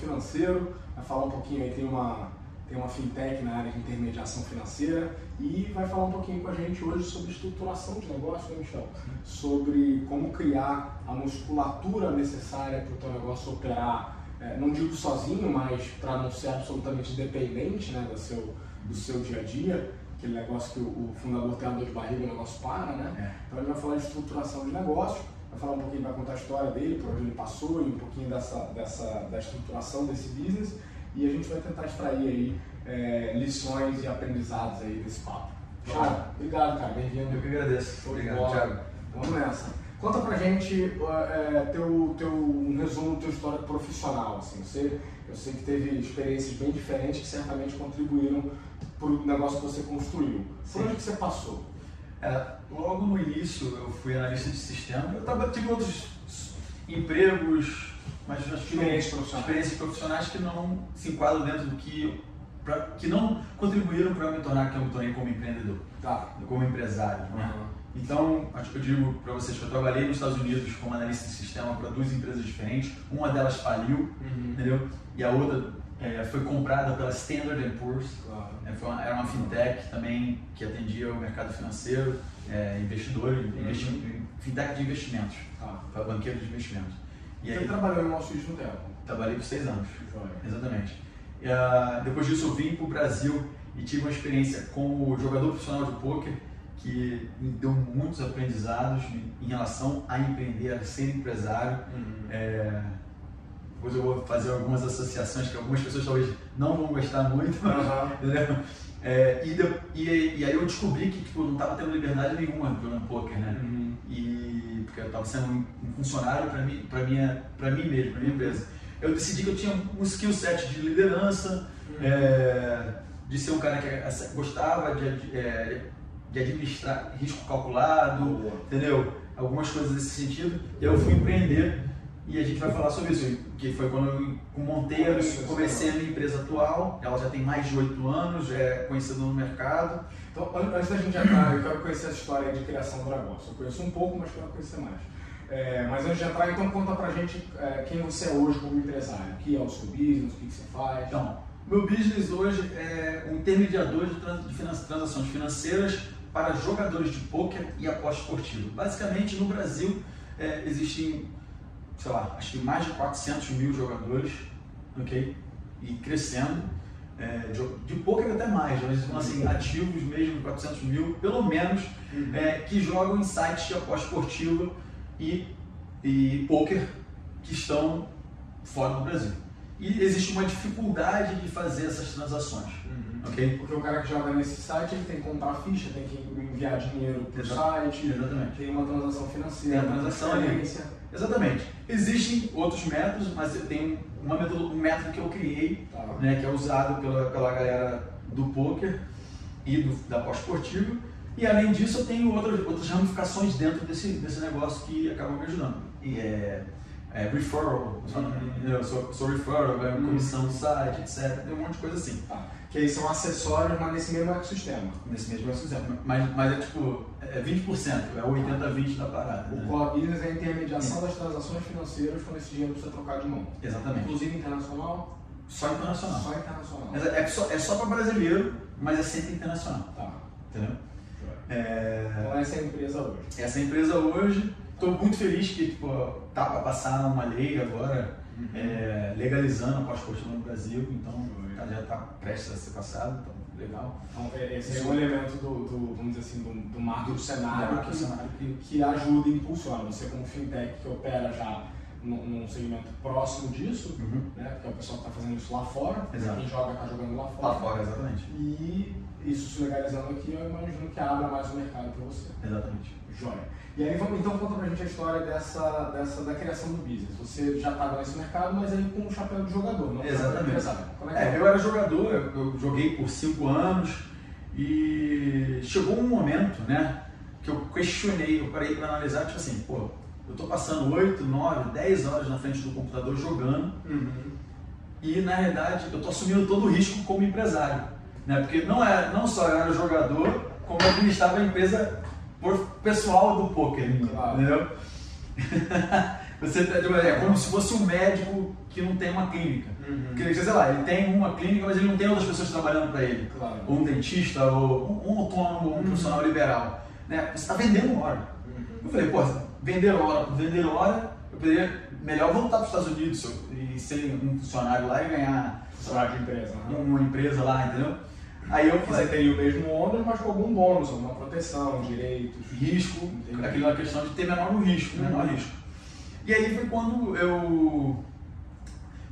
financeiro, vai falar um pouquinho aí, tem uma, tem uma fintech na área de intermediação financeira e vai falar um pouquinho com a gente hoje sobre estruturação de negócio, né, Michel? Sobre como criar a musculatura necessária para o teu negócio operar, é, não digo sozinho, mas para não ser absolutamente dependente né, do, seu, do seu dia a dia, aquele negócio que o, fundador tem a dor de barriga, o negócio para, né? É. Então ele vai falar de estruturação de negócio, vai falar um pouquinho, vai contar a história dele, por onde ele passou e um pouquinho dessa, dessa, da estruturação desse business e a gente vai tentar extrair aí é, lições e aprendizados aí desse papo. Thiago, obrigado, cara, bem-vindo. Eu que agradeço. Obrigado, Thiago. Vamos nessa. Conta pra gente é, teu, teu, um resumo da tua história profissional. Assim. Você, eu sei que teve experiências bem diferentes que certamente contribuíram para o negócio que você construiu. Por onde que você passou? É, logo no início eu fui analista de sistema. Eu tava, tive outros empregos, mas experiências profissionais. experiências profissionais que não se enquadram dentro do que pra, que não contribuíram para me tornar que eu me tornei como empreendedor, tá. como empresário. Né? Então, acho que eu digo para vocês que eu trabalhei nos Estados Unidos como analista de sistema para duas empresas diferentes. Uma delas faliu, uhum. entendeu? E a outra é, foi comprada pela Standard Poor's. Claro. É, uma, era uma fintech também que atendia o mercado financeiro, é, investidor, uhum. fintech de investimentos, ah. para banqueiro de investimentos. E Você aí, trabalhou em Wall Street no tempo? Trabalhei por seis anos. Exatamente. E, uh, depois disso eu vim para o Brasil e tive uma experiência como jogador profissional de pôquer que me deu muitos aprendizados em relação a empreender, a ser empresário. Uhum. É, depois eu vou fazer algumas associações que algumas pessoas talvez não vão gostar muito, uhum. É, e, de, e, e, aí eu descobri que tipo, não estava tendo liberdade nenhuma jogando poker, né? Uhum. E porque eu estava sendo um, funcionário para mim, para minha, para mim mesmo, para minha empresa. Eu decidi que eu tinha um skill set de liderança, uhum. é, de ser um cara que gostava de, de, é, de administrar risco calculado, Boa. entendeu? Algumas coisas nesse sentido. E eu fui empreender e a gente vai falar sobre isso, que foi quando eu montei, eu comecei a minha empresa atual, ela já tem mais de oito anos, já é conhecida no mercado. Então, antes da gente entrar, eu quero conhecer a história de criação do negócio. Eu conheço um pouco, mas quero conhecer mais. É, mas antes de entrar, então conta pra gente é, quem você é hoje como empresário, o que é o seu business, o que, que você faz. Então, meu business hoje é um intermediador de, trans, de transações financeiras para jogadores de pôquer e aposta esportiva. Basicamente, no Brasil, é, existem, sei lá, acho que mais de 400 mil jogadores, ok? E crescendo. É, de, de pôquer até mais, mas são assim, ativos mesmo, 400 mil, pelo menos, uhum. é, que jogam em sites de aposta esportiva e, e pôquer que estão fora do Brasil. E existe uma dificuldade de fazer essas transações. Okay? Porque o cara que joga nesse site ele tem que comprar ficha, tem que enviar dinheiro para o site, Exatamente. tem uma transação financeira, tem a transação ali. Exatamente. Existem outros métodos, mas tem uma método, um método que eu criei, tá. né, que é usado pela, pela galera do poker e do, da pós-esportiva. E além disso, eu tenho outras, outras ramificações dentro desse, desse negócio que acabam me ajudando. E é, é referral, uhum. eu sou, sou referral, ganho uhum. comissão do site, etc. Tem um monte de coisa assim. Tá que aí são acessórios, mas nesse mesmo ecossistema. Nesse mesmo ecossistema. Mas, mas é tipo, é 20%, é 80-20 da parada. O né? core business é a intermediação das transações financeiras quando esse dinheiro precisa trocar de mão. Exatamente. Inclusive internacional? Só internacional. Só internacional. É, é só, é só para brasileiro, mas é sempre internacional. Tá. Entendeu? É... Então essa é a empresa hoje. Essa é a empresa hoje. Estou muito feliz que tipo, tá para passar uma lei agora uhum. é, legalizando a pós-esportiva no Brasil, então já está prestes a ser passado, então legal. Então, é, esse é um elemento do, do, vamos dizer assim, do, do marco do cenário, que, cenário que, que ajuda e impulsiona. Você como fintech que opera já num, segmento próximo disso, uhum. né? Porque é o pessoal que está fazendo isso lá fora, Exato. quem joga está jogando lá fora. Lá fora, exatamente. E isso se legalizando aqui, eu imagino que abra mais o mercado para você. Exatamente. Joia. E aí, vamos, então, conta pra gente a história dessa, dessa, da criação do business. Você já estava nesse mercado, mas aí com o chapéu de jogador, não Exatamente. Como é que é, é? Eu era jogador, eu joguei por cinco anos e chegou um momento, né, que eu questionei, eu parei para analisar, tipo assim, pô, eu tô passando 8, 9, 10 horas na frente do computador jogando uhum. e, na realidade, eu tô assumindo todo o risco como empresário, né, porque não, é, não só eu era jogador, como eu administrava a empresa por pessoal do poker, claro. entendeu? Você tá, tipo, é como se fosse um médico que não tem uma clínica. Uhum. Que, sei lá, ele tem uma clínica, mas ele não tem outras pessoas trabalhando para ele. Claro. Ou um dentista, ou um, um autônomo, ou um uhum. profissional liberal. Né? Você está vendendo hora. Uhum. Eu falei, pô, vender hora por vender hora, eu poderia melhor voltar para os Estados Unidos e ser um funcionário lá e ganhar salário de empresa, né? uma empresa lá, entendeu? Aí eu falei, você teria o mesmo ônus, mas com algum bônus, alguma proteção, direitos, risco, entendi. aquela questão de ter menor risco, uhum. menor risco. E aí foi quando eu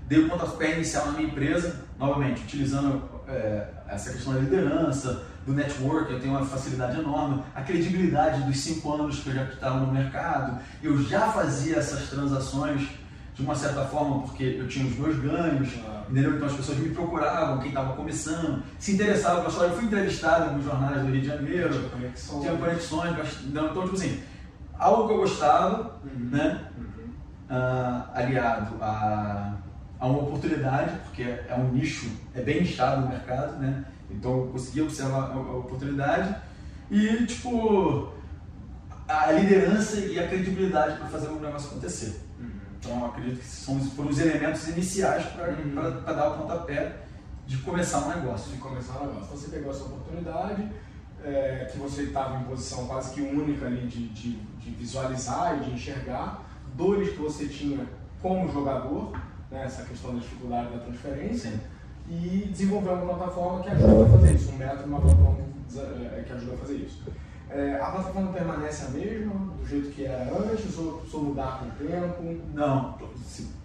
dei o pontapé inicial na minha empresa, novamente, utilizando é, essa questão da liderança, do network, eu tenho uma facilidade enorme, a credibilidade dos cinco anos que eu já estava no mercado, eu já fazia essas transações de uma certa forma porque eu tinha os meus ganhos, ah. entendeu? Então as pessoas me procuravam, quem estava começando, se interessavam pela história. Eu fui entrevistado em alguns jornais do Rio de Janeiro, tinha conexões, tinha conexões então, tipo assim, algo que eu gostava, uhum. né? Uhum. Uh, aliado a, a uma oportunidade, porque é um nicho, é bem nichado no mercado, né? Então eu consegui observar a oportunidade e, tipo, a liderança e a credibilidade para fazer o negócio acontecer. Uhum. Então acredito que são, foram os elementos iniciais para uhum. dar o pontapé de começar um negócio. De começar um negócio. Então você pegou essa oportunidade, é, que você estava em posição quase que única ali de, de, de, visualizar e de enxergar, dores que você tinha como jogador, né, essa questão da dificuldade da transferência. Sim e desenvolver uma plataforma que ajuda a fazer isso, um método, uma plataforma que ajuda a fazer isso. É, a plataforma permanece a mesma, do jeito que era antes, ou precisou mudar com o tempo? Não,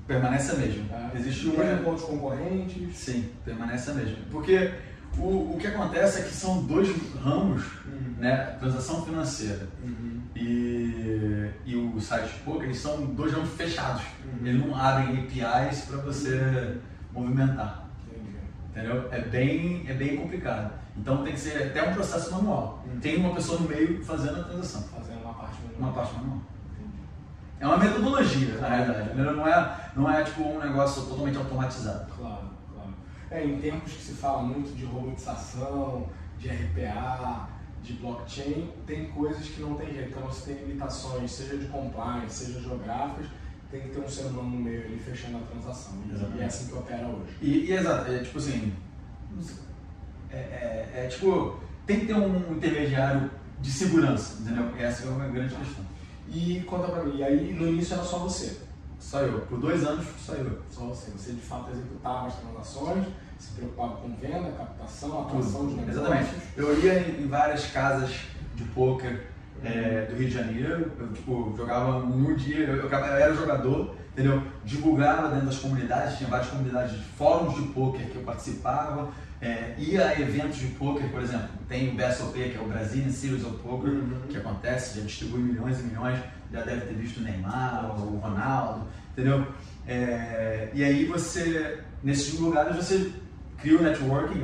permanece a mesma. É, Existe um mesmo outros concorrentes? Sim, permanece a mesma. Porque o, o que acontece é que são dois ramos, uhum. né? Transação financeira uhum. e, e o site poker, eles são dois ramos fechados. Uhum. Eles não abrem APIs para você movimentar. Entendeu? É bem, é bem complicado. Então tem que ser até um processo manual. Hum. Tem uma pessoa no meio fazendo a transação. Fazendo uma parte manual. Uma parte manual. É uma metodologia, na realidade. Não é, não é tipo um negócio totalmente automatizado. Claro, claro. É, em tempos que se fala muito de robotização, de RPA, de blockchain, tem coisas que não tem jeito. Então você tem limitações, seja de compliance, seja geográficas tem que ter um ser humano no meio ali fechando a transação. Exatamente. E é assim que opera hoje. E, e exato, é tipo assim. É, é, é, tipo, tem que ter um intermediário de segurança, entendeu? Essa é uma grande questão. E conta pra mim, e aí no início era só você? Só eu. Por dois anos só eu. Só você. Você de fato executava as transações, se preocupava com venda, captação, atuação de negócios. Exatamente. Eu ia em várias casas de poker é, do Rio de Janeiro. Eu tipo, jogava um dia, eu, eu, eu, era jogador, entendeu? Divulgava dentro das comunidades, tinha várias comunidades de fóruns de poker que eu participava. É, ia a eventos de poker, por exemplo, tem o BSOP, que é o Brazilian Series of Poker, uhum. que acontece, já distribui milhões e milhões, já deve ter visto o Neymar, o Ronaldo, entendeu? É, e aí você, nesses lugares, você cria o networking,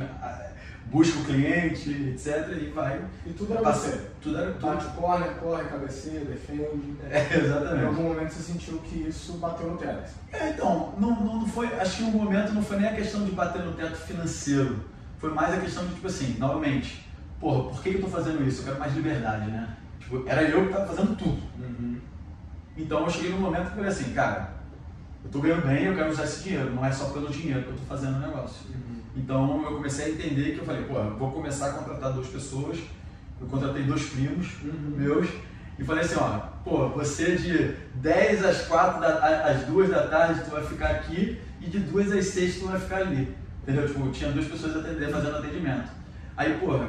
busca o cliente, etc. E vai. E tudo era passa, você. Tudo era tudo. Bate, corre, corre, cabeceia, defende. É, exatamente. Em algum momento você sentiu que isso bateu no teto. É, então, não, não foi. Acho que no momento não foi nem a questão de bater no teto financeiro. Foi mais a questão de, tipo assim, novamente, porra, por que eu estou fazendo isso? Eu quero mais liberdade, né? Tipo, era eu que estava fazendo tudo. Uhum. Então eu cheguei num momento que falei assim, cara, eu estou ganhando bem, eu quero usar esse dinheiro, não é só pelo dinheiro que eu estou fazendo o negócio. Uhum. Então eu comecei a entender que eu falei, pô, vou começar a contratar duas pessoas. Eu contratei dois primos uhum. meus e falei assim, ó, pô, você de 10 às 4 da, às 2 da tarde tu vai ficar aqui e de 2 às 6 tu vai ficar ali. Entendeu? Tipo, tinha duas pessoas atendendo, fazendo atendimento. Aí, porra,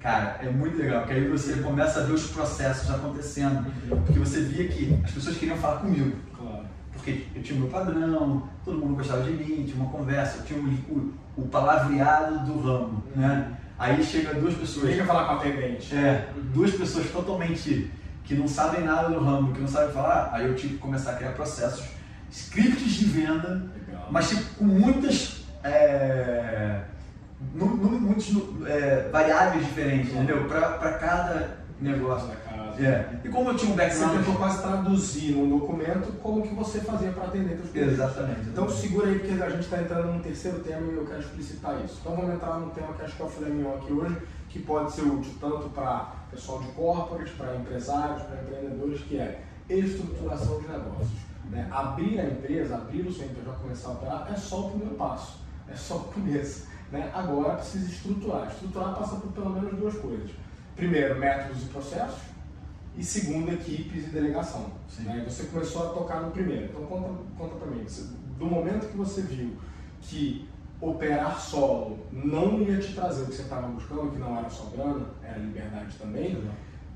cara, é muito legal, porque aí você começa a ver os processos acontecendo. Uhum. Porque você via que as pessoas queriam falar comigo. Claro. Porque eu tinha o meu padrão, todo mundo gostava de mim, tinha uma conversa, eu tinha o, o palavreado do ramo, né? Aí chega duas pessoas. Deixa falar com a atendente. É, duas pessoas totalmente que não sabem nada do ramo, que não sabem falar, aí eu tive que começar a criar processos, scripts de venda, Legal. mas tipo, com muitas. É, muitos é, variáveis diferentes, entendeu? Para cada negócio. É. E como eu tinha um background. Você tentou quase traduzir num documento como que você fazia para atender os clientes. Exatamente. Então segura aí, porque a gente está entrando num terceiro tema e eu quero explicitar isso. Então vamos entrar num tema que acho que é o filé mignon aqui hoje, que pode ser útil tanto para pessoal de corporate, para empresários, para empreendedores, que é estruturação de negócios. Né? Abrir a empresa, abrir o seu já começar a operar, é só o primeiro passo, é só o começo. Né? Agora precisa estruturar. Estruturar passa por pelo menos duas coisas. Primeiro, métodos e processos, e segundo, equipes e delegação. Né? Você começou a tocar no primeiro. Então conta, conta para mim, do momento que você viu que operar solo não ia te trazer o que você estava buscando, que não era só grana, era liberdade também,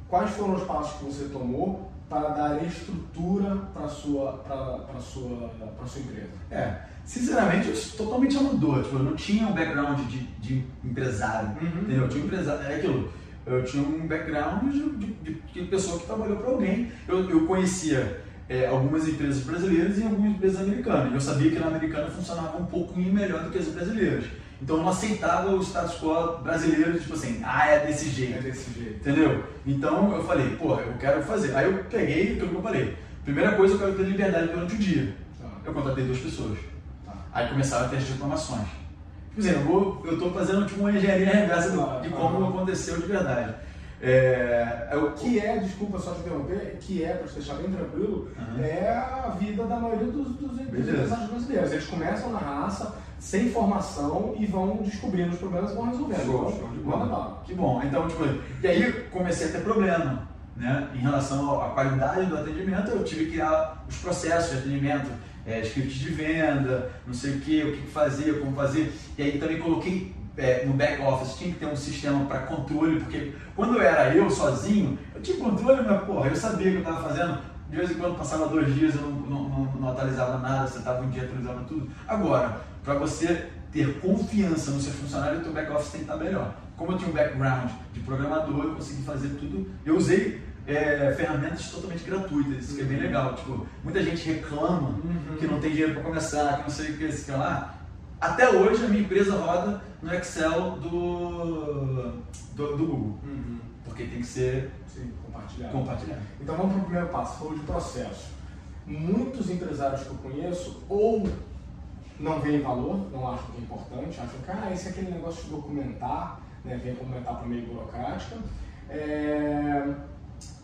quais foram os passos que você tomou para dar estrutura para sua, pra, sua, sua empresa? É, sinceramente, eu totalmente amador. Tipo, eu não tinha um background de, de empresário, uhum. entendeu? Eu tinha um empresário, é aquilo. Eu tinha um background de, de, de pessoa que trabalhou para alguém. Eu, eu conhecia é, algumas empresas brasileiras e algumas empresas americanas. Eu sabia que na americana funcionava um pouquinho melhor do que as brasileiras. Então eu não aceitava o status quo brasileiro, tipo assim, ah, é desse jeito. É desse jeito. Entendeu? Então eu falei, pô, eu quero fazer. Aí eu peguei aquilo que eu falei. Primeira coisa, eu quero ter liberdade durante o dia. Tá. Eu contratei duas pessoas. Tá. Aí começaram a ter as reclamações. Exemplo, eu estou fazendo tipo, uma engenharia reversa de como aconteceu de verdade. É, é, o que é, desculpa só te interromper, que é, para te deixar bem tranquilo, uhum. é a vida da maioria dos, dos empresários brasileiros. Eles começam na raça, sem formação e vão descobrindo os problemas e vão resolvendo. Show, show de bola. Que bom. Então, tipo, e aí comecei a ter problema. Né? Em relação à qualidade do atendimento, eu tive que criar os processos de atendimento, é, script de venda, não sei o que, o que fazer, como fazer. E aí também coloquei é, no back office tinha que ter um sistema para controle, porque quando era eu sozinho, eu tinha controle, mas porra, eu sabia o que eu estava fazendo. De vez em quando passava dois dias, eu não, não, não, não atualizava nada, você estava um dia atualizando tudo. Agora, para você ter confiança no seu funcionário, o teu back office tem que estar melhor. Como eu tinha um background de programador, eu consegui fazer tudo. Eu usei é, ferramentas totalmente gratuitas, isso que é bem legal. Tipo, muita gente reclama uhum. que não tem dinheiro para começar, que não sei o que, que lá. Até hoje a minha empresa roda no Excel do, do, do Google. Uhum. Porque tem que ser Sim, compartilhado. compartilhado. Então vamos para o primeiro passo, falou de processo. Muitos empresários que eu conheço ou não veem valor, não acham que é importante, acham que ah, esse é aquele negócio de documentar, né, vem como etapa meio burocrática, é,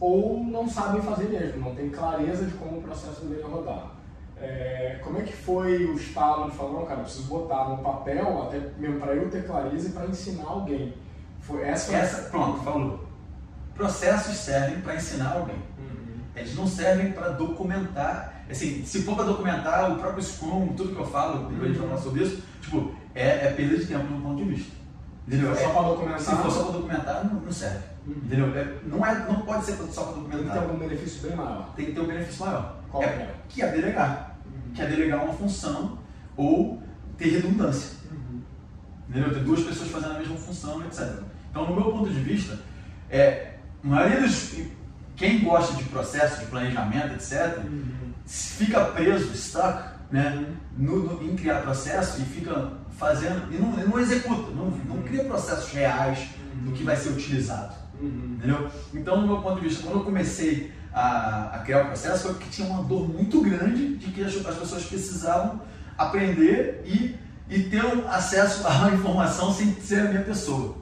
ou não sabem fazer mesmo, não tem clareza de como o processo deveria rodar. É, como é que foi o estalo de falar, não, cara, eu preciso botar no papel, até mesmo para eu ter clareza e para ensinar alguém? Foi essa, essa Pronto, falou. Processos servem para ensinar alguém. Uhum. Eles não servem para documentar. Assim, se for para documentar o próprio Scrum, tudo que eu falo, depois uhum. a gente vai falar sobre isso, tipo, é, é perda de tempo do ponto de vista. Entendeu? Se for só para documentar. Se for só para documentar, não, não serve. Uhum. Entendeu? É, não, é, não pode ser só para documentar. Tem que ter algum benefício bem maior. Tem que ter um benefício maior. Qual é? é? Que é delegar que é delegar uma função ou ter redundância. Uhum. Entendeu? Ter duas pessoas fazendo a mesma função, etc. Então, no meu ponto de vista, é, a maioria dos. Quem gosta de processo, de planejamento, etc., uhum. fica preso, stuck, né, no, no, em criar processo e fica fazendo. e não, não executa, não, não uhum. cria processos reais do que vai ser utilizado. Uhum. Entendeu? Então, no meu ponto de vista, quando eu comecei a, a, criar o processo foi porque tinha uma dor muito grande de que as, as pessoas precisavam aprender e, e ter um acesso à informação sem ser a minha pessoa.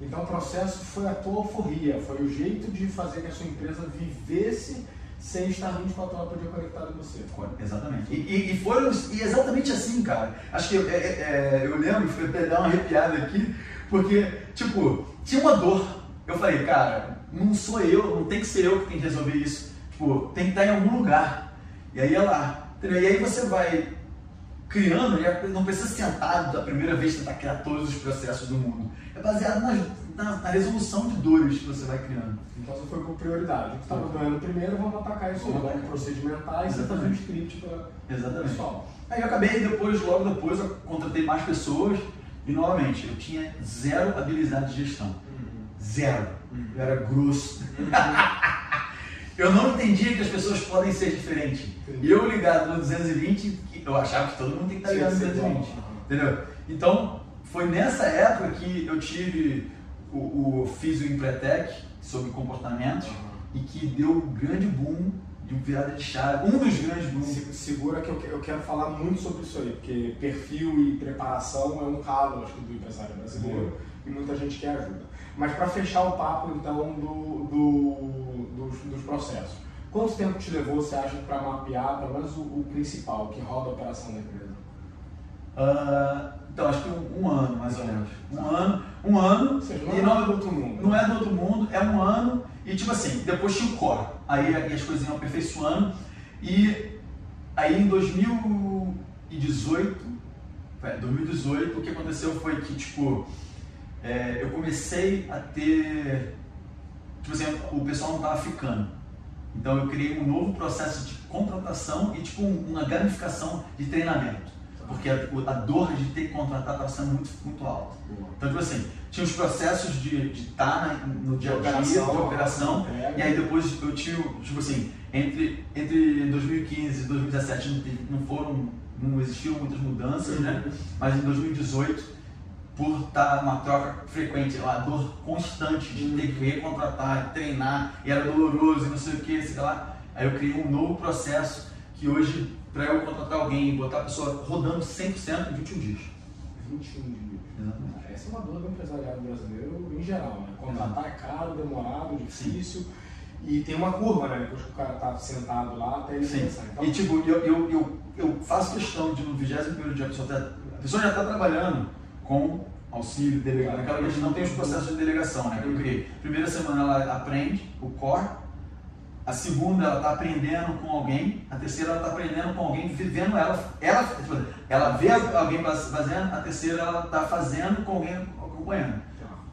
Então o processo foi a tua alforria, foi o jeito de fazer que a sua empresa vivesse sem estar 24 horas por dia conectado em você. Exatamente. E, e, e foram e exatamente assim, cara. Acho que eu, é, é, eu lembro, foi até dar uma arrepiada aqui, porque, tipo, tinha uma dor. Eu falei, cara, não sou eu, não tem que ser eu que tem que resolver isso. Tipo, tem que estar em algum lugar. E aí é lá. E aí você vai criando, e não precisa sentar da primeira vez tentar criar todos os processos do mundo. É baseado na, na, na resolução de dores que você vai criando. Então você foi com prioridade. O que estava doendo primeiro, vamos atacar isso. Vamos procedimentar e você fazer um script para o pessoal. Aí eu acabei depois, logo depois, eu contratei mais pessoas e novamente eu tinha zero habilidade de gestão. Uhum. Zero. Eu era grosso. eu não entendia que as pessoas podem ser diferentes. E eu ligado no 220, eu achava que todo mundo tem que estar ligado no 220. Entendeu? Então, foi nessa época que eu tive o, o fiz o Empretec sobre comportamentos e que deu um grande boom de virada de chave, um dos grandes booms. Segura que eu, eu quero falar muito sobre isso aí, porque perfil e preparação é um calo, acho que, do empresário brasileiro e muita gente quer ajuda. Mas para fechar o papo então do, do dos, dos, processos, Quanto tempo te levou, você acha, para mapear pelo menos o, o, principal, que roda a operação da empresa? Uh, então, acho que um, um, ano, mais ou menos. Um ano, um ano. Seja, não e é não, do outro mundo. Não é do outro mundo, é um ano. E tipo assim, depois tinha o core. Aí, aí as coisas iam aperfeiçoando. E aí em 2018, 2018, o que aconteceu foi que, tipo, é, eu comecei a ter. Tipo assim, o pessoal não estava ficando. Então eu criei um novo processo de contratação e tipo uma gamificação de treinamento. Porque a, a dor de ter que contratar estava sendo muito, muito alta. Então, tipo assim, tinha os processos de estar no dia a dia, de operação, é, e aí depois eu tinha, tipo assim, entre, entre 2015 e 2017 não, foram, não existiam muitas mudanças, né? Mas em 2018 por estar uma troca frequente, uma dor constante de ter que recontratar, treinar, e era doloroso e não sei o que, sei lá. Aí eu criei um novo processo que hoje, para eu contratar alguém e botar a pessoa rodando 100% em 21 dias. 21 dias. Exatamente. Essa é uma dor do empresariado brasileiro em geral, né? Contratar é caro, demorado, difícil. Sim. E tem uma curva, né? Depois que o cara tá sentado lá até ele Sim. começar. Então... E tipo, eu, eu, eu, eu faço questão de no 21 dia a pessoa, tá, a pessoa já está trabalhando com auxílio, delegação. Naquela vez não tem os processos de delegação, né? Que eu criei. Primeira semana ela aprende o core, a segunda ela está aprendendo com alguém, a terceira ela está aprendendo com alguém, vivendo ela, ela, ela vê alguém fazendo, a terceira ela está fazendo com alguém acompanhando.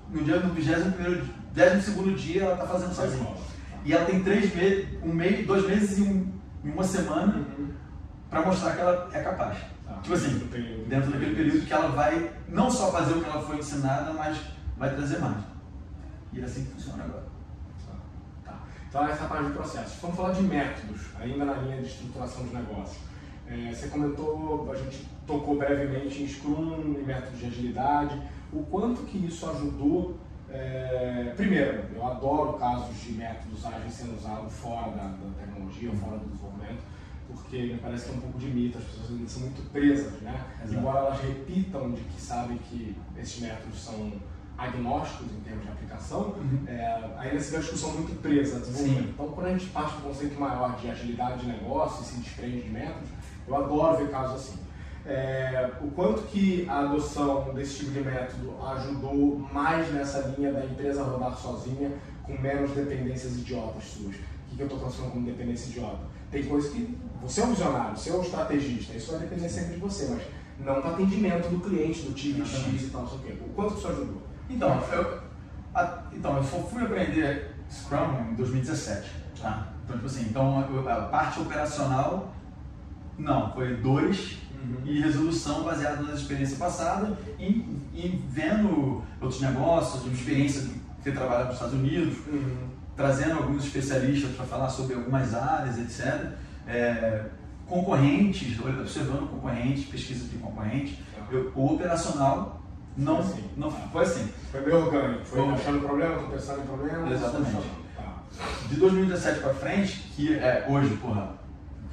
No dia do 21 décimo segundo dia ela está fazendo sozinha. E ela tem três meses, um mês, dois meses e um, uma semana para mostrar que ela é capaz. Tipo assim, dentro daquele período que ela vai não só fazer o que ela foi ensinada, mas vai trazer mais. E é assim que funciona agora. Então, essa parte do processo. Vamos falar de métodos, ainda na linha de estruturação de negócio. É, você comentou, a gente tocou brevemente em Scrum, em métodos de agilidade. O quanto que isso ajudou é, primeiro, eu adoro casos de métodos ágeis sendo usados fora da, da tecnologia, fora do desenvolvimento porque me parece que é um pouco de mito, as pessoas ainda são muito presas, né? Exato. Embora elas repitam de que sabem que esses métodos são agnósticos em termos de aplicação, uhum. é, ainda se vê a discussão muito presa desenvolvimento. Então, quando a gente parte um conceito maior de agilidade de negócio e se desprende de métodos, eu adoro ver casos assim. É, o quanto que a adoção desse tipo de método ajudou mais nessa linha da empresa rodar sozinha com menos dependências idiotas suas. O que, que eu estou transformando como dependência idiota? Tem coisas que você é um visionário, você é um estrategista, isso vai depender sempre de você, mas não para atendimento do cliente, do time X e tal, não sei o quê. O quanto que isso ajudou? Então, eu, a, então, eu fui aprender Scrum em 2017. Tá? Então, tipo assim, então a parte operacional, não, foi dois uhum. e resolução baseada na experiência passada e, e vendo outros negócios, experiência de ter trabalhado nos Estados Unidos. Uhum trazendo alguns especialistas para falar sobre algumas áreas, etc. É, concorrentes, observando concorrentes, pesquisa de concorrentes. Eu, o operacional não foi assim. Não, foi assim. Foi meio orgânico, foi, foi achando problema, estou pensando em problema. Exatamente. Tá. De 2017 para frente, que é hoje, porra,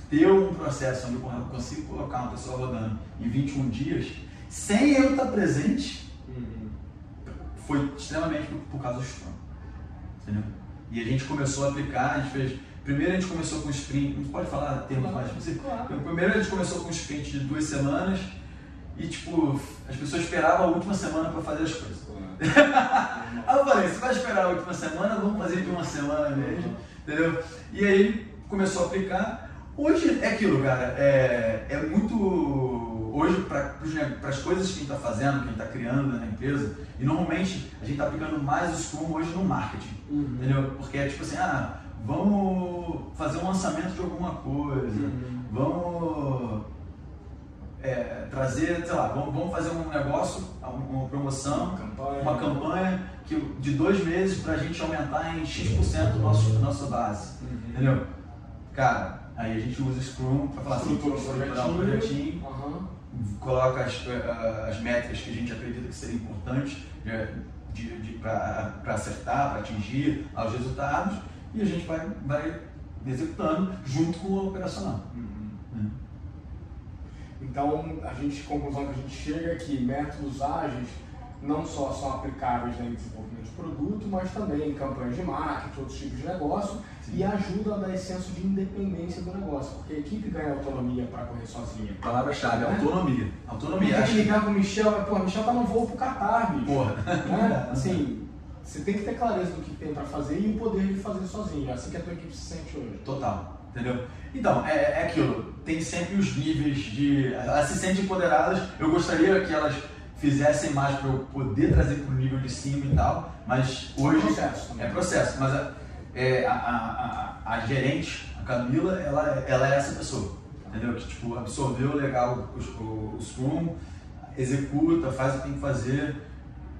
ter um processo onde porra, eu consigo colocar uma pessoa rodando em 21 dias, sem eu estar presente, uhum. foi extremamente por, por causa do Scrum. Entendeu? E a gente começou a aplicar, a gente fez. Primeiro a gente começou com sprint, não pode falar termos mais específicos. Claro. Primeiro a gente começou com um sprint de duas semanas e tipo, as pessoas esperavam a última semana para fazer as coisas. aí eu falei, você vai esperar a última semana, vamos fazer de uma semana mesmo, entendeu? E aí começou a aplicar. Hoje é aquilo, cara, é, é muito hoje, para as coisas que a gente está fazendo, que a gente está criando na empresa, e normalmente a gente está aplicando mais o Scrum hoje no marketing, uhum. entendeu? Porque é tipo assim, ah, vamos fazer um lançamento de alguma coisa, uhum. vamos é, trazer, sei lá, vamos, vamos, fazer um negócio, uma promoção, uma campanha, uma campanha que, de dois meses para a gente aumentar em X% nosso, da nossa base, uhum. entendeu? Cara, aí a gente usa Scrum para falar assim, estruturar um projetinho, uhum coloca as, eh, as métricas que a gente acredita que seriam importantes para acertar, para atingir os resultados, e a gente vai, vai executando junto com o operacional. Uhum. Então, a gente, conclusão que a gente chega é que métodos ágeis não só são aplicáveis né, em desenvolvimento de produto, mas também em campanhas de marketing, outros tipos de negócio, Sim. e ajuda a dar esse senso de independência do negócio, porque a equipe ganha autonomia para correr sozinha. Palavra-chave, né? autonomia. Autonomia. Tem que ligar com o Michel, pô, Michel tá no voo pro Catar, bicho. Porra. Né? Assim, você tem que ter clareza do que tem para fazer e o poder de fazer sozinho. É assim que a tua equipe se sente hoje. Total. Entendeu? Então, é, é aquilo. Tem sempre os níveis de. Elas se sentem empoderadas. Eu gostaria que elas fizessem mais para eu poder trazer para o nível de cima e tal, mas hoje. É processo. Também. É processo, mas a, é, a, a, a, a, gerente, a Camila, ela, ela é essa pessoa. Entendeu? Que tipo, absorveu legal os, o, o Scrum, executa, faz o que tem que fazer.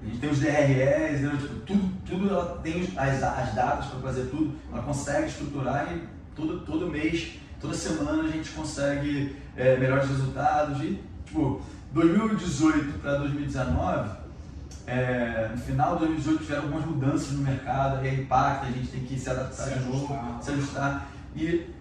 A gente tem os DREs, né? tipo, tudo, tudo ela tem as, as datas para fazer tudo, ela consegue estruturar e todo, todo mês, toda semana a gente consegue é, melhores resultados e tipo, 2018 para 2019, é, no final de 2018 tiveram algumas mudanças no mercado, aí impacta, a gente tem que se adaptar se de novo, se ajustar. E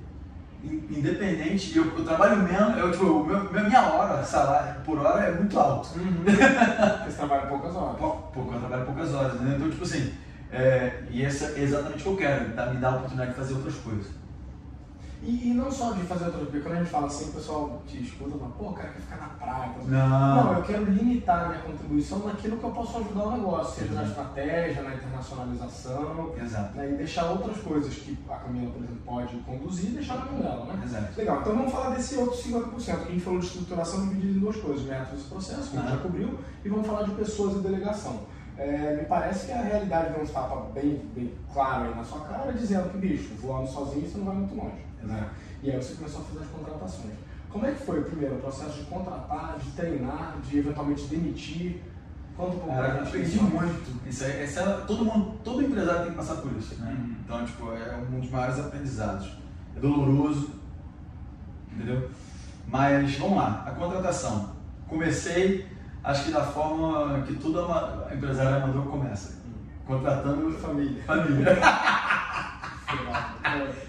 independente, eu, eu trabalho menos, eu, tipo, meu, minha hora, salário por hora é muito alto. Uhum. Você trabalha poucas horas. Pouco, eu trabalho poucas horas, né? Então, tipo assim, é, e essa é exatamente o que eu quero, tá? me dar a oportunidade de fazer outras coisas. E, e, não só de fazer outro porque quando a gente fala assim, o pessoal te escuta e fala, pô, o cara quer ficar na praia. Não. não, eu quero limitar a minha contribuição naquilo que eu posso ajudar o negócio, seja Exato. na estratégia, na internacionalização. Exato. Né, e deixar outras coisas que a Camila, por exemplo, pode conduzir e deixar na mão dela, né? Exato. Legal, então vamos falar desse outro 50%. A gente falou de estruturação dividido em duas coisas, métodos e processos, que a gente já cobriu, e vamos falar de pessoas e delegação. É, me parece que a realidade deu um tapa bem, bem claro aí na sua cara, dizendo que, bicho, voando sozinho você não vai muito longe. Né? E aí você começou a fazer as contratações. Como é que foi, primeiro, o processo de contratar, de treinar, de eventualmente demitir? Conta um pouco Cara, eu aprendi muito. Isso é, isso é, todo, mundo, todo empresário tem que passar por isso. Né? Uhum. Então, tipo, é um dos maiores aprendizados. É doloroso, entendeu? Mas, vamos lá, a contratação. Comecei, acho que da forma que toda empresária amador começa. Contratando família. Família.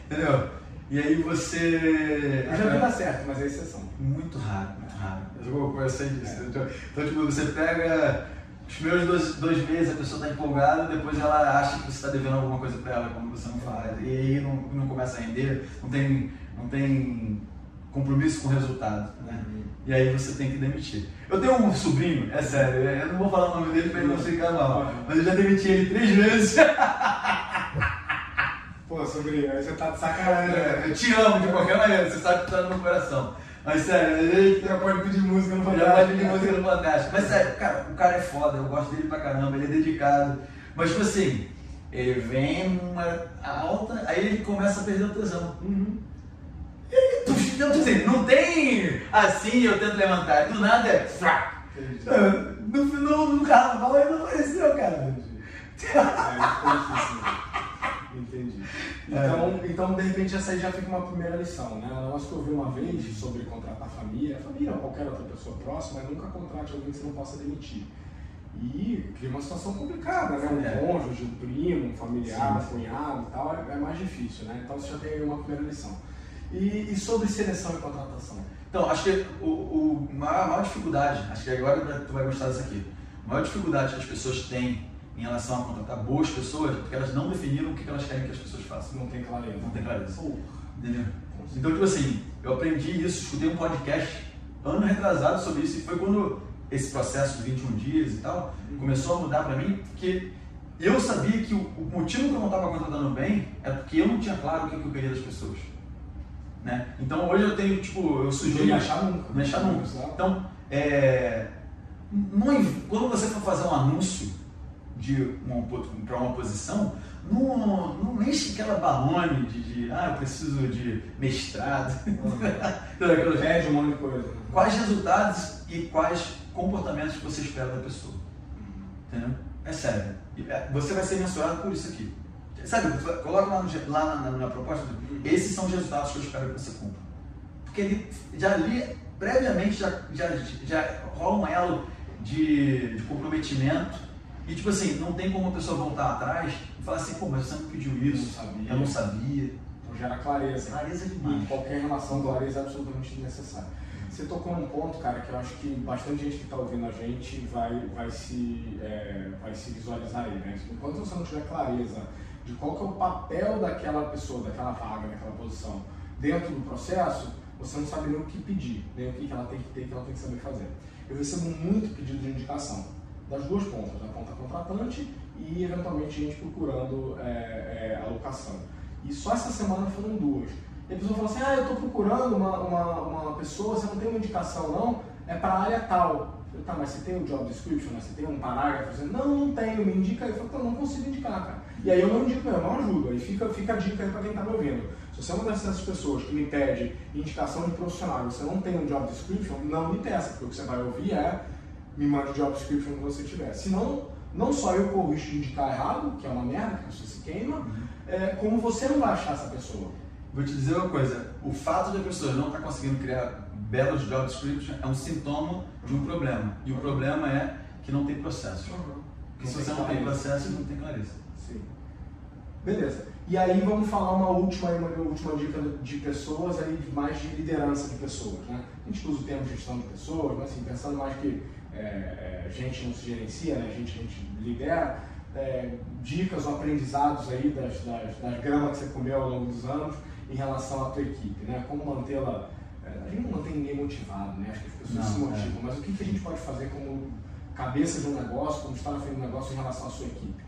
entendeu? E aí você. Eu já vi dar certo, mas é exceção. Muito raro, muito raro. Eu, eu sei disso. É. Então, tipo, você pega os primeiros dois, dois meses, a pessoa está empolgada, depois ela acha que você está devendo alguma coisa para ela, como você não faz. E aí não, não começa a render, não tem, não tem compromisso com o resultado. Né? Uhum. E aí você tem que demitir. Eu tenho um sobrinho, é sério, eu não vou falar o nome dele para ele não ficar mal, mas eu já demiti ele três vezes. Pô, sobrinho, aí você tá de sacanagem. É, eu te amo de qualquer maneira, você sabe que tá no meu coração. Mas sério, ele já pode pedir música no Fantástico. Já pode pedir música no Fantástico. Mas sério, cara, o cara é foda, eu gosto dele pra caramba, ele é dedicado. Mas tipo assim, ele vem uma alta, aí ele começa a perder o tesão. Uhum. E, então, tipo assim, não tem assim, eu tento levantar, do nada é. No, no, no carnaval ele não apareceu, cara. É, é Entendi. Então, é. então, de repente, essa aí já fica uma primeira lição, né? Um negócio que eu vi uma vez sobre contratar família, família ou qualquer outra pessoa próxima, é nunca contrate alguém que você não possa demitir. E cria uma situação complicada, né? Um é. cônjuge, um primo, um familiar, Sim. um cunhado e tal, é, é, mais difícil, né? Então você já tem aí uma primeira lição. E, e sobre seleção e contratação? Então, acho que o, o maior, a maior dificuldade, acho que agora tu vai gostar disso aqui, a maior dificuldade que as pessoas têm em relação a contratar boas pessoas, porque elas não definiram o que elas querem que as pessoas façam. Não tem clareza. Não tem clareza. Entendeu? Então, tipo assim, eu aprendi isso, escutei um podcast ano retrasado sobre isso, e foi quando esse processo de 21 dias e tal uhum. começou a mudar para mim, porque eu sabia que o, motivo que eu não estava contratando bem é porque eu não tinha claro o que eu queria das pessoas. Né? Então hoje eu tenho, tipo, eu sugiro. Não achar nunca. Não achar nunca. Então, é, não, quando você for fazer um anúncio, para uma posição, não, não enche aquela balone de, de, ah, eu preciso de mestrado. Pede um monte de coisa. Quais resultados e quais comportamentos você espera da pessoa? Entendeu? É sério. É, você vai ser mensurado por isso aqui. Sabe, coloca lá, no, lá na, na, proposta, esses são os resultados que eu espero que você cumpra. Porque ele, já ali, previamente, já, já, já rola um elo de, de comprometimento e tipo assim, não tem como a pessoa voltar atrás e falar assim, pô, mas você não pediu isso, eu não sabia. Eu não sabia. Então gera clareza. Clareza demais. E qualquer relação, clareza é absolutamente necessária. Você tocou num ponto, cara, que eu acho que bastante gente que está ouvindo a gente vai, vai, se, é, vai se visualizar aí, né? Enquanto você não tiver clareza de qual que é o papel daquela pessoa, daquela vaga, daquela posição dentro do processo, você não sabe nem o que pedir, nem o que ela tem que ter, que ela tem que saber fazer. Eu recebo muito pedido de indicação, das duas pontas, da ponta contratante e eventualmente gente procurando é, é, alocação. E só essa semana foram duas. E a pessoa fala assim, ah, eu estou procurando uma, uma, uma pessoa, você não tem uma indicação não, é para a área tal. Eu falei, tá, mas você tem um job description, né? você tem um parágrafo? Você, não, não tenho, me indica. Eu falei, não consigo indicar, cara. E aí eu não indico mesmo, não ajudo. Aí fica, fica a dica aí para quem está me ouvindo. Se você é uma dessas pessoas que me pede indicação de profissional e você não tem um job description, não me peça, porque o que você vai ouvir é me mande o job description que você tiver. Senão, não só eu corro o risco de indicar errado, que é uma merda, que a pessoa se queima, uhum. é, como você não vai achar essa pessoa. Vou te dizer uma coisa, o fato de a pessoa não estar tá conseguindo criar belos job description é um sintoma de um problema. E o problema é que não tem processo. Uhum. Porque se você não tem processo, não tem clareza. Sim. Beleza. E aí vamos falar uma última, uma última dica de pessoas, aí mais de liderança de pessoas. Né? A gente usa o termo gestão de pessoas, mas assim, pensando mais que é, é, gente não se gerencia, né? gente, a gente lidera, é, dicas ou aprendizados aí das, das, das gramas que você comeu ao longo dos anos em relação à tua equipe, né? Como mantê-la. É, a gente não mantém ninguém motivado, né? Acho que as pessoas não, se motivam, é. mas o que, que a gente pode fazer como cabeça de um negócio, como estar na frente do negócio em relação à sua equipe?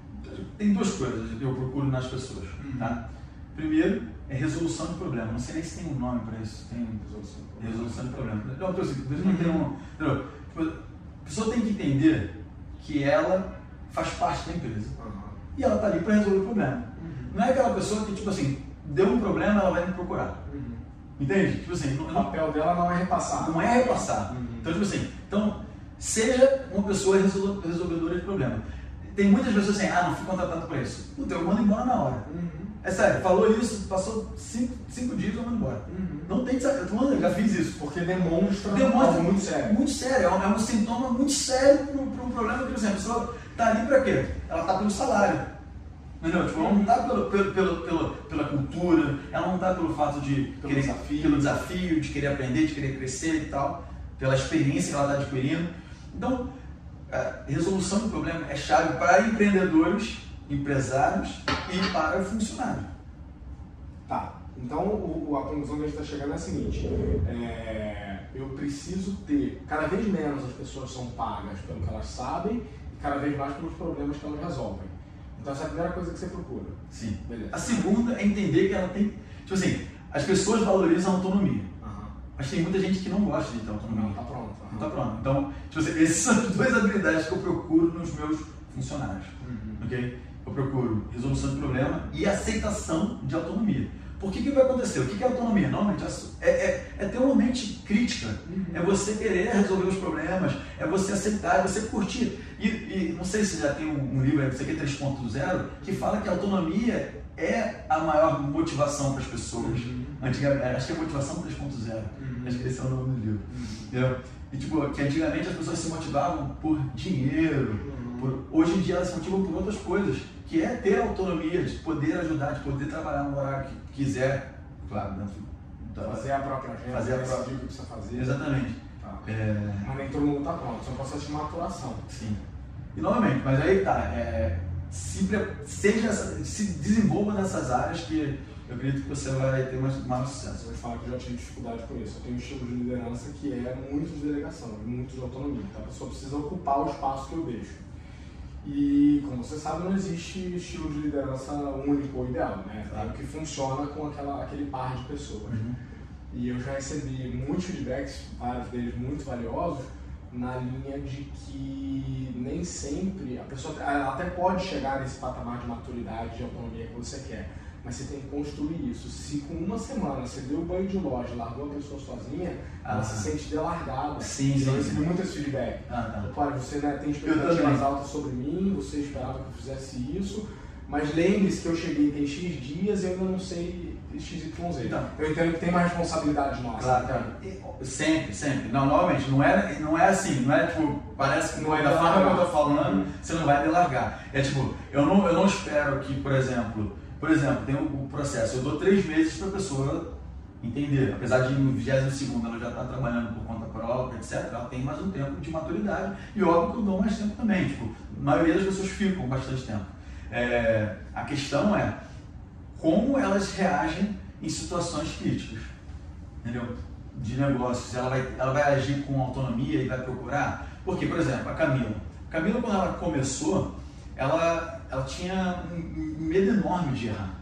Tem duas coisas que eu procuro nas pessoas, uhum. tá? Primeiro, é resolução de problema. Não sei nem se tem um nome para isso. Tem resolução de problema. Resolução de problema. Não, então, assim, não tem um. Tipo, pessoa tem que entender que ela faz parte da empresa. Uhum. E ela está ali para resolver o problema. Uhum. Não é aquela pessoa que, tipo assim, deu um problema, ela vai me procurar. Uhum. Entende? Tipo assim, o papel dela não é repassar. Não é repassar. Uhum. Então, tipo assim, então, seja uma pessoa resolvedora de problema. Tem muitas pessoas assim, ah, não fui contratado para isso. Puta, eu mando embora na hora. É sério, falou isso, passou cinco, cinco dias eu mando embora. Uhum. Não tem de eu tô mandando, já fiz isso. Porque demonstra, demonstra muito sério. Muito sério, é um, é um sintoma muito sério para um problema que, por exemplo, a pessoa está ali para quê? Ela está pelo salário. Entendeu? Tipo, ela não está pelo, pelo, pelo, pelo, pela cultura, ela não está pelo fato de pelo querer, desafio. pelo desafio, de querer aprender, de querer crescer e tal, pela experiência que ela está adquirindo. Então, a resolução do problema é chave para empreendedores, empresários e para funcionários. Tá. Então, o, a conclusão que a gente está chegando é a seguinte: é, eu preciso ter, cada vez menos as pessoas são pagas pelo que elas sabem e cada vez mais pelos problemas que elas resolvem. Então essa é a primeira coisa que você procura. Sim. Beleza. A segunda é entender que ela tem. Tipo assim, as pessoas valorizam a autonomia. Uhum. Mas tem muita gente que não gosta de ter autonomia. Não está pronto. Uhum. Não está pronto. Então, tipo assim, essas são as duas habilidades que eu procuro nos meus funcionários. Uhum. Ok? Eu procuro resolução de problema e aceitação de autonomia. Por que, que vai acontecer? O que, que é autonomia? Normalmente é, é, é ter uma mente crítica, uhum. é você querer resolver os problemas, é você aceitar, é você curtir. E, e não sei se já tem um, um livro aí, você quer 3.0, que fala que a autonomia é a maior motivação para as pessoas. Uhum. Antigamente, acho que é motivação 3.0, uhum. acho que esse é o nome do livro. Uhum. E tipo, que antigamente as pessoas se motivavam por dinheiro, uhum. por, hoje em dia elas se motivam por outras coisas que é ter autonomia, de poder ajudar, de poder trabalhar no horário que quiser, claro, dentro da, fazer a própria agenda, fazer a própria o que precisa fazer. Exatamente. Tá. É... Mas nem todo mundo está pronto, é um processo de maturação. Sim. E novamente, mas aí tá, é, se, seja, se desenvolva nessas áreas que eu acredito que você vai ter mais, mais sucesso. Eu falar que eu já tive dificuldade com isso. Eu tenho um estilo de liderança que é muito de delegação, muito de autonomia. Então a pessoa precisa ocupar o espaço que eu deixo. E, como você sabe, não existe estilo de liderança único ou ideal, né? É o que funciona com aquela, aquele par de pessoas. Uhum. E eu já recebi muitos feedbacks, vários deles muito valiosos, na linha de que nem sempre a pessoa até pode chegar nesse patamar de maturidade e autonomia que você quer mas você tem que construir isso. Se com uma semana você deu banho de loja e largou a pessoa sozinha, ah, ela se sente delargada. Sim, sim. Eu recebi muito esse feedback. Ah, tá. Olha, você né, tem expectativas altas sobre mim, você esperava que eu fizesse isso, mas lembre-se que eu cheguei tem X dias e eu ainda não sei XYZ. Então, eu entendo que tem uma responsabilidade nossa. Claro, cara. Sempre, sempre. Não, normalmente, não é, não é assim, não é tipo, parece que não é da forma que eu tô falando, você não vai delargar. É tipo, eu não, eu não espero que, por exemplo, por exemplo, tem o um processo, eu dou três meses para a pessoa entender. Apesar de no 22 ela já está trabalhando por conta própria, etc., ela tem mais um tempo de maturidade. E óbvio que eu dou mais tempo também. Tipo, a maioria das pessoas ficam bastante tempo. É, a questão é como elas reagem em situações críticas. Entendeu? De negócios. Ela vai, ela vai agir com autonomia e vai procurar. Porque, por exemplo, a Camila. A Camila, quando ela começou, ela, ela tinha um medo enorme de errar.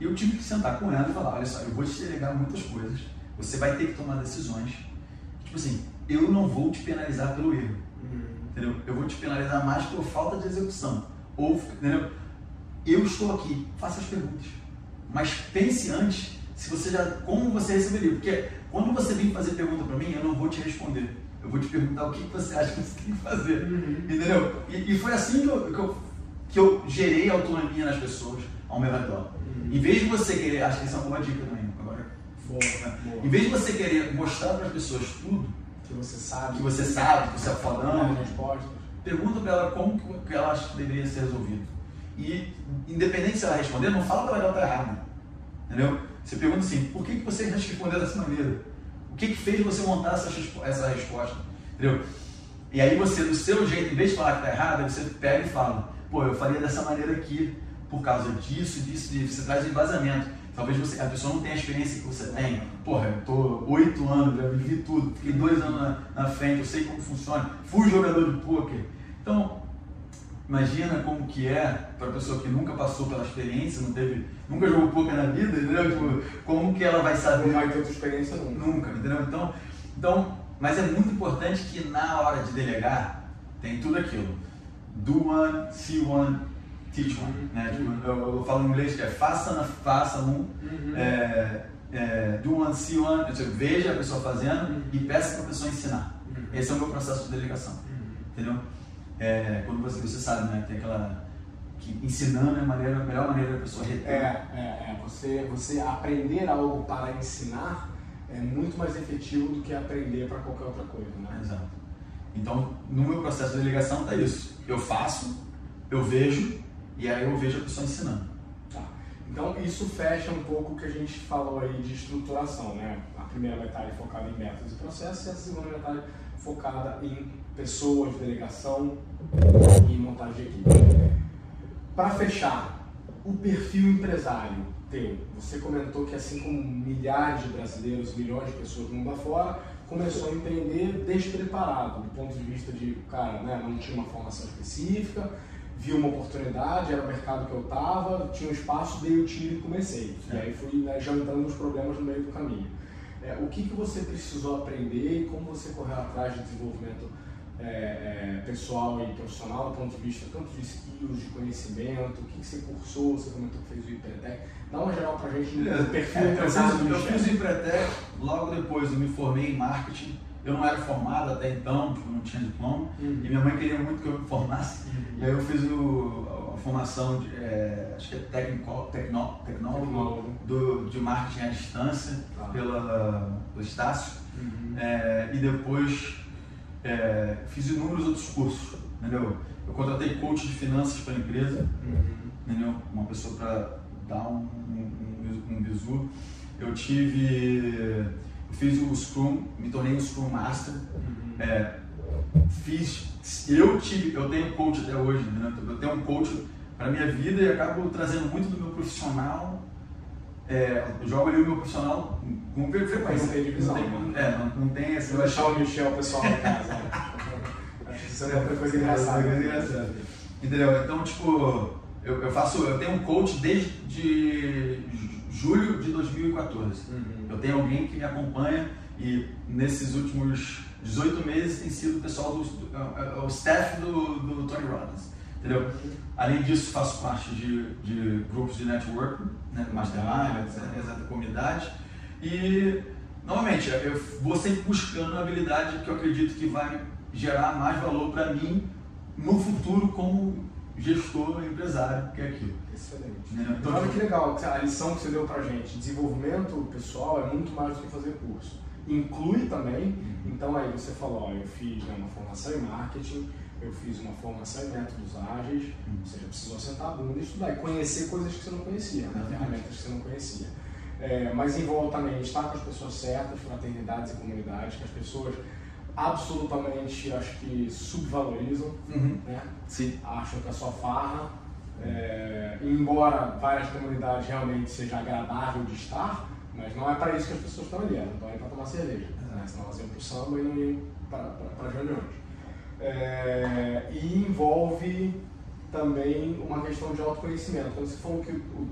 E eu tive que sentar com ela e falar, olha só, eu vou te delegar muitas coisas, você vai ter que tomar decisões. Tipo assim, eu não vou te penalizar pelo erro. Uhum. Entendeu? Eu vou te penalizar mais por falta de execução. Ou, entendeu? Eu estou aqui, faça as perguntas. Mas pense antes se você já como você receberia. Porque quando você vem fazer pergunta para mim, eu não vou te responder. Eu vou te perguntar o que você acha que você tem que fazer. Uhum. Entendeu? E, e, foi assim que eu, que eu, que eu gerei autonomia nas pessoas ao meu redor. Em vez de você querer, acho que isso é uma boa dica também, agora. Boa, boa. Em vez de você querer mostrar para as pessoas tudo, que você sabe, que você sabe, que você é fodão, pergunta para ela como que ela acha que deveria ser resolvido. E, independente se ela responder, não fala para ela está errada. Entendeu? Você pergunta assim, por que, que você respondeu dessa maneira? O que, que fez você montar essa, essa resposta? Entendeu? E aí você, do seu jeito, em vez de falar que está errado, você pega e fala, pô, eu faria dessa maneira aqui, por causa disso, disso, disso. Você traz um embasamento. Talvez você, a pessoa não tenha a experiência que você tem. Porra, eu tô oito anos, já vivi tudo, fiquei dois anos na, na, frente, eu sei como funciona, fui jogador de pôquer. Então, imagina como que é para a pessoa que nunca passou pela experiência, não teve, nunca jogou pôquer na vida, entendeu? Tipo, como que ela vai saber? Não vai ter outra experiência nunca. Nunca, entendeu? Então, então, mas é muito importante que na hora de delegar, tem tudo aquilo. Do one, see one, teach one, né? Tipo, eu, eu, falo em inglês que é faça, na, faça um, uhum. é, é, do one, see one, veja a pessoa fazendo uhum. e peça para a pessoa ensinar. Uhum. Esse é o meu processo de delegação, uhum. entendeu? É, quando você, você sabe, né, tem aquela que ensinando é a, maneira, a melhor maneira da pessoa reter. É, é, é, você, você aprender algo para ensinar é muito mais efetivo do que aprender para qualquer outra coisa, né? Exato. Então, no meu processo de delegação está isso. Eu faço, eu vejo, e aí eu vejo a pessoa ensinando. Tá. Então isso fecha um pouco o que a gente falou aí de estruturação, né? A primeira metade focada em métodos e processos e a segunda metade focada em pessoas, delegação e montagem de equipe. Para fechar, o perfil empresário teu. Você comentou que assim como milhares de brasileiros, milhões de pessoas do mundo afora, começou a empreender despreparado, do ponto de vista de, cara, né, não tinha uma formação específica, vi uma oportunidade, era o mercado que eu estava, tinha um espaço, dei o tiro e comecei. É. E aí fui né, jantando os problemas no meio do caminho. É, o que, que você precisou aprender e como você correu atrás de desenvolvimento é, é, pessoal e profissional, do ponto de vista tanto de skills, de conhecimento, o que, que você cursou, você comentou que fez o IPRETEC. Dá uma geral pra gente no perfil é, eu, fiz, eu fiz o IPRETEC, logo depois eu me formei em marketing eu não era formado até então, não tinha diploma, uhum. e minha mãe queria muito que eu me formasse. Uhum. E aí eu fiz o, a formação de, é, acho que é técnico, tecnó, tecnólogo do, de marketing à distância ah. pela, pelo Estácio. Uhum. É, e depois é, fiz inúmeros outros cursos, entendeu? Eu contratei coach de finanças para a empresa, uhum. entendeu? Uma pessoa para dar um, um, um, bizu. Eu tive fiz o Scrum, me tornei um Scrum Master. Uhum. É, fiz, eu tive, eu tenho coach até hoje, né? eu tenho um coach para minha vida e acabo trazendo muito do meu profissional. É, eu jogo ali o meu profissional com frequência. Não tem divisão. Não tem, é, não, não tem essa. Vou deixar o Michel pessoal em casa. Isso é outra coisa engraçada. Entendeu? Então, tipo, eu, eu faço, eu tenho um coach desde julho de 2014. Uhum. Eu tenho alguém que me acompanha e nesses últimos 18 meses tem sido o pessoal do, do é, é, o staff do, do Tony Robbins. Entendeu? Além disso, faço parte de, de grupos de networking, né, mastermind, etc, da comunidade. E, novamente, eu vou sempre buscando a habilidade que eu acredito que vai gerar mais valor para mim no futuro como gestor, empresário, que é aquilo. Excelente. Né? Então, olha que legal, a lição que você deu pra gente, desenvolvimento pessoal é muito mais do que fazer curso. Inclui também, uhum. então aí você falou, ó, eu fiz né, uma formação em marketing, eu fiz uma formação em métodos ágeis, uhum. ou seja, precisou sentar a bunda e estudar e conhecer coisas que você não conhecia, né? ferramentas que você não conhecia. É, mas envolve também estar com as pessoas certas, fraternidades e comunidades, que as pessoas absolutamente, acho que subvalorizam, uhum. né? Sim. acham que é só farra. É, embora várias comunidades realmente seja agradável de estar, mas não é para isso que as pessoas estão ali, elas estão aí para tomar cerveja. Né? Senão elas iam para o samba e não iam para as reuniões. É, e envolve também uma questão de autoconhecimento. Quando você falou que o,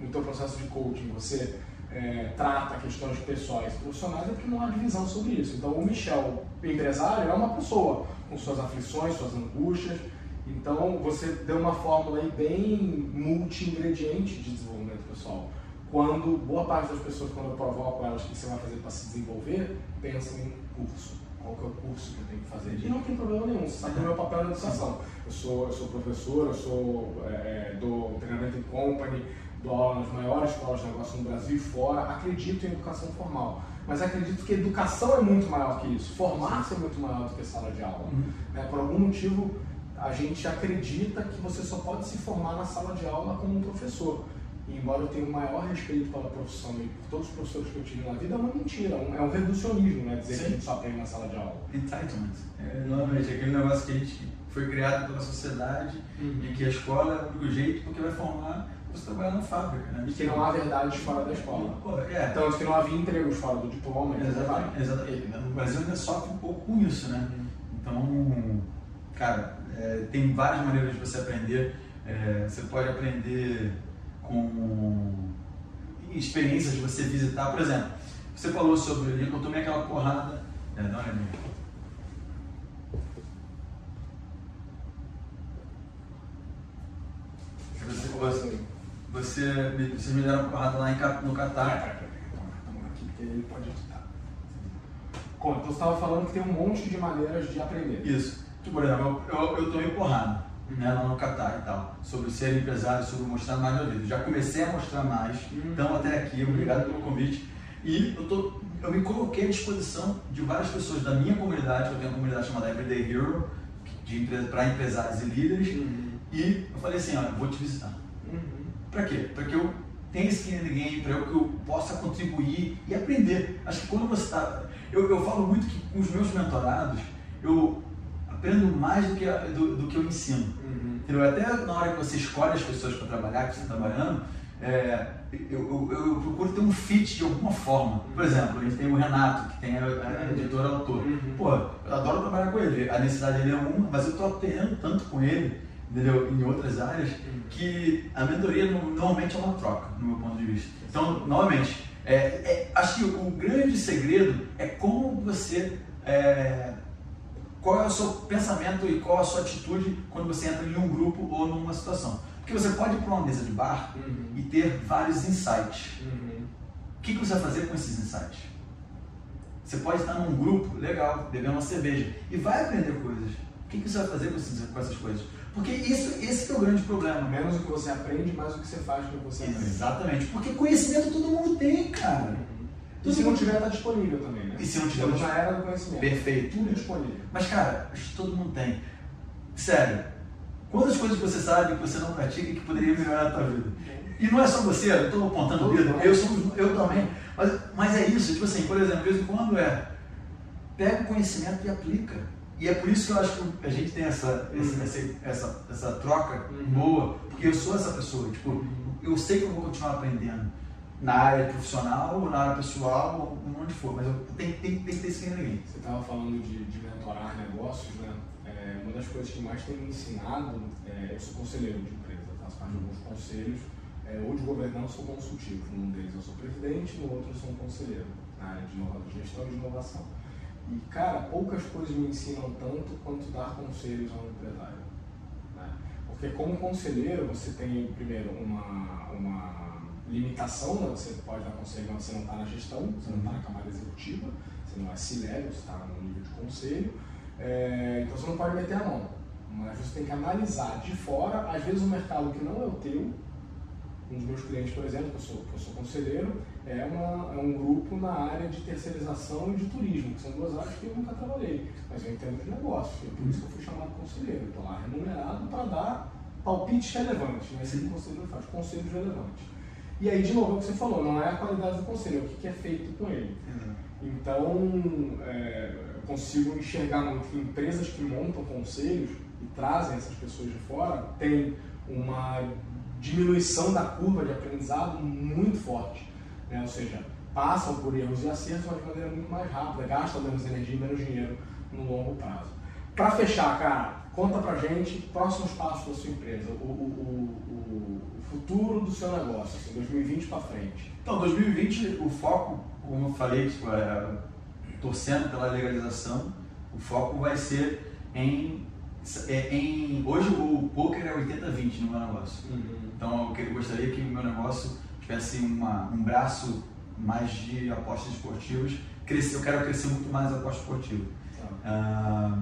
no teu processo de coaching você é, trata questões pessoais profissionais, é porque não há divisão sobre isso. Então o Michel, empresário, é uma pessoa com suas aflições, suas angústias. Então você deu uma fórmula aí bem multi-ingrediente de desenvolvimento pessoal. Quando boa parte das pessoas, quando eu provoco elas o que você vai fazer para se desenvolver, pensam em curso qual que é o curso que eu tenho que fazer. E não tem problema nenhum, você sabe o meu papel na educação. Eu sou, eu sou professor, eu sou é, é do treinamento em company, dou aula nas maiores escolas de negócio no Brasil e fora, acredito em educação formal. Mas acredito que educação é muito maior que isso, formar-se é muito maior do que sala de aula. Uhum. É, por algum motivo, a gente acredita que você só pode se formar na sala de aula como um professor. Embora eu tenha o maior respeito pela profissão e por todos os professores que eu tive na vida, é uma mentira, é um, é reducionismo, né? Dizer Sim. que a gente só aprende na sala de aula. Entitlement. É, novamente, aquele negócio que a gente foi criado pela sociedade uhum. e que a escola é o único jeito porque vai formar você trabalhar na fábrica, né? E que não há verdades fora da escola. Pô, é. Tanto que não havia empregos fora do diploma. Exatamente. exatamente. O Brasil ainda sofre um pouco com isso, né? Uhum. Então, cara, é, tem várias maneiras de você aprender. É, você pode aprender com experiências de você visitar. Por exemplo, você falou sobre eu tomei aquela porrada. É, não é minha. Você, você, você, vocês me deram uma porrada lá em, no Catar. ele pode editar. Então você estava falando que tem um monte de maneiras de aprender. Isso. Por exemplo, eu, eu, eu tomei porrada né, lá no Catar e tal, sobre ser empresário, sobre mostrar mais na vida. Já comecei a mostrar mais, uhum. então até aqui, obrigado pelo convite. E eu, tô, eu me coloquei à disposição de várias pessoas da minha comunidade, eu tenho uma comunidade chamada Everyday Hero, para empresários e líderes, uhum. e eu falei assim, olha, vou te visitar. Uhum. Para quê? Para que eu tenha skin in the game, para que eu possa contribuir e aprender. Acho que quando você está... Eu, eu falo muito que com os meus mentorados, eu aprendo mais do que, do, do que eu ensino. Uhum. Entendeu? Até na hora que você escolhe as pessoas para trabalhar, que você está trabalhando, é, eu, eu, eu, procuro ter um fit de alguma forma. Por uhum. exemplo, a gente tem o Renato, que tem a, a uhum. editora autor. Uhum. Pô, eu adoro trabalhar com ele. A necessidade dele é uma, mas eu estou aprendendo tanto com ele, entendeu? Em outras áreas, uhum. que a mentoria normalmente é uma troca, no meu ponto de vista. Então, novamente, é, é, acho que o grande segredo é como você é, qual é o seu pensamento e qual é a sua atitude quando você entra em um grupo ou numa situação. Porque você pode ir para uma mesa de bar uhum. e ter vários insights. Uhum. O que, que você vai fazer com esses insights? Você pode estar num grupo legal, bebendo uma cerveja e vai aprender coisas. O que, que você vai fazer com, essas coisas? Porque isso, esse é o grande problema. Menos o que você aprende, mais o que você faz com o que você aprende. Exatamente. Porque conhecimento todo mundo tem, cara. E se não tiver, está disponível também, né? E se não tiver, Estamos na era do conhecimento. Perfeito. Tudo disponível. Mas, cara, todo mundo tem. Sério, quantas coisas você sabe que você não pratica e que poderia melhorar a tua vida? E não é só você, eu estou apontando o dedo, eu, sou, eu também. Mas, mas é isso, tipo assim, por exemplo, de vez em quando é, pega o conhecimento e aplica. E é por isso que eu acho que a gente tem essa, uhum. essa, essa, essa, troca uhum. boa, porque eu sou essa pessoa, tipo, uhum. eu sei que eu vou continuar aprendendo na área profissional, ou na área pessoal, ou onde for, mas eu tenho que ter esse ninguém. Você estava falando de, de mentorar negócios, né? É, uma das coisas que mais tem me ensinado, é, eu sou conselheiro de empresa, faço parte de alguns conselhos, é, ou de governança ou consultivo. Num deles eu sou presidente, no outro eu sou um conselheiro, na área de, de gestão e de inovação. E, cara, poucas coisas me ensinam tanto quanto dar conselhos a um empresário. Né? Porque como conselheiro, você tem, primeiro, uma, uma limitação, né? você pode dar conselho, mas você não está na gestão, você não está na camada executiva, você não é C-level, você está no nível de conselho, é, então você não pode meter a mão. Mas você tem que analisar de fora, às vezes o mercado que não é o teu, um dos meus clientes, por exemplo, que eu sou, que eu sou conselheiro, é, uma, é um grupo na área de terceirização e de turismo, que são duas áreas que eu nunca trabalhei, mas eu entendo de negócio, é por isso que eu fui chamado conselheiro. Estou lá remunerado para dar palpites relevantes, é assim que o conselheiro faz, conselhos relevantes. E aí, de novo, é o que você falou, não é a qualidade do conselho, é o que é feito com ele. Uhum. Então, é, eu consigo enxergar muito que empresas que montam conselhos e trazem essas pessoas de fora têm uma diminuição da curva de aprendizado muito forte. Né? Ou seja, passam por erros e acertos, mas de maneira muito mais rápida, gastam menos energia e menos dinheiro no longo prazo. Para fechar, cara, conta pra gente próximos passos da sua empresa, o, o, o, o futuro do seu negócio, assim, 2020 para frente. Então, 2020, o foco, como eu falei, tipo, é, torcendo pela legalização, o foco vai ser em. É, em hoje o poker é 80-20 no meu negócio. Uhum. Então eu gostaria que o meu negócio tivesse uma, um braço mais de apostas esportivas. Crescer, eu quero crescer muito mais a aposta esportiva. Ah,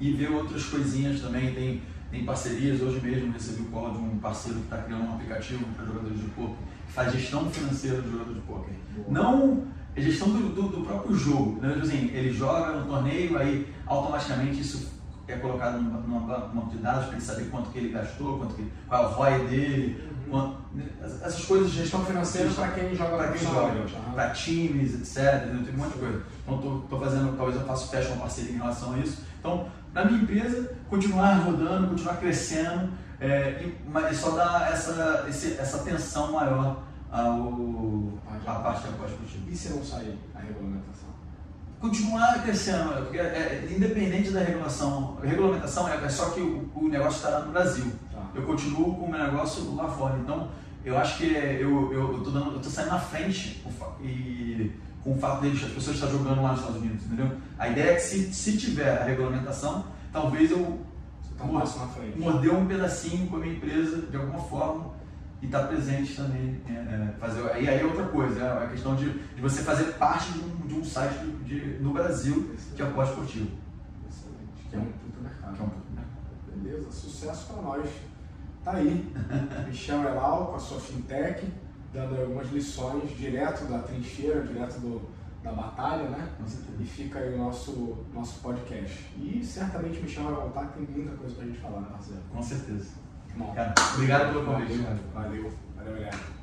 e ver outras coisinhas também. Tem, tem parcerias, hoje mesmo recebi o call de um parceiro que está criando um aplicativo para jogadores de poker, que faz gestão financeira do jogador de poker. Não é gestão do, do, do, próprio jogo. Né? Tipo assim, ele joga no torneio, aí automaticamente isso é colocado numa, numa banco de dados para ele saber quanto que ele gastou, quanto que, qual é o ROI dele, uhum. essas coisas de gestão financeira para quem joga para quem joga, uhum. para times, etc. Tem um monte de coisa. Então estou fazendo, talvez eu faça feche uma parceria em relação a isso. Então, na minha empresa, continuar rodando, continuar crescendo, é, e, mas só dar essa, esse, essa atenção maior ao, à parte da pós-cultivo. E se não sair a regulamentação? Continuar crescendo, porque é, é, independente da regulação, a regulamentação é, é só que o, o negócio está lá no Brasil. Tá. Eu continuo com o meu negócio lá fora. Então, eu acho que eu, eu, eu, tô, dando, eu tô saindo na frente e com o fato de as pessoas estar jogando lá nos Estados Unidos, entendeu? A ideia é que se, se tiver a regulamentação, talvez eu tá um morder um pedacinho com a minha empresa de alguma forma e estar tá presente também. É, é, fazer, e aí é outra coisa, é a questão de, de você fazer parte de um, de um site de, de, no Brasil Excelente. que é o pós-esportivo. Excelente, que é um puto mercado. Que é um puto mercado. Beleza, sucesso para nós. Tá aí, Michel Elal com a sua fintech, dando algumas lições direto da trincheira, direto do, da batalha, né? E fica aí o nosso, nosso podcast. E certamente o Michel vai voltar, que tem muita coisa pra gente falar, né, parceiro? Com certeza. Bom, Cara, obrigado pelo convite. Valeu, valeu, valeu.